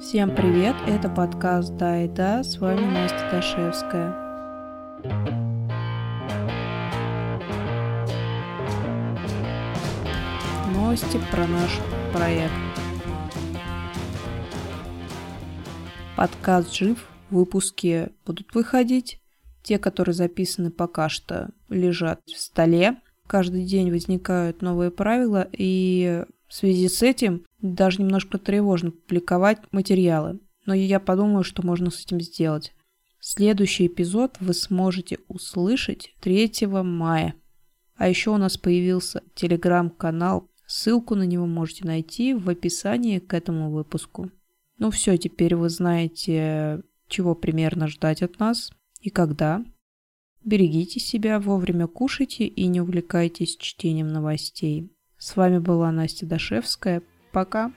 Всем привет, это подкаст «Да и да», с вами Настя Дашевская. Новости про наш проект. Подкаст жив, выпуски будут выходить. Те, которые записаны пока что, лежат в столе. Каждый день возникают новые правила, и в связи с этим даже немножко тревожно публиковать материалы. Но я подумаю, что можно с этим сделать. Следующий эпизод вы сможете услышать 3 мая. А еще у нас появился телеграм-канал. Ссылку на него можете найти в описании к этому выпуску. Ну все, теперь вы знаете, чего примерно ждать от нас и когда. Берегите себя, вовремя кушайте и не увлекайтесь чтением новостей. С вами была Настя Дашевская. Пока.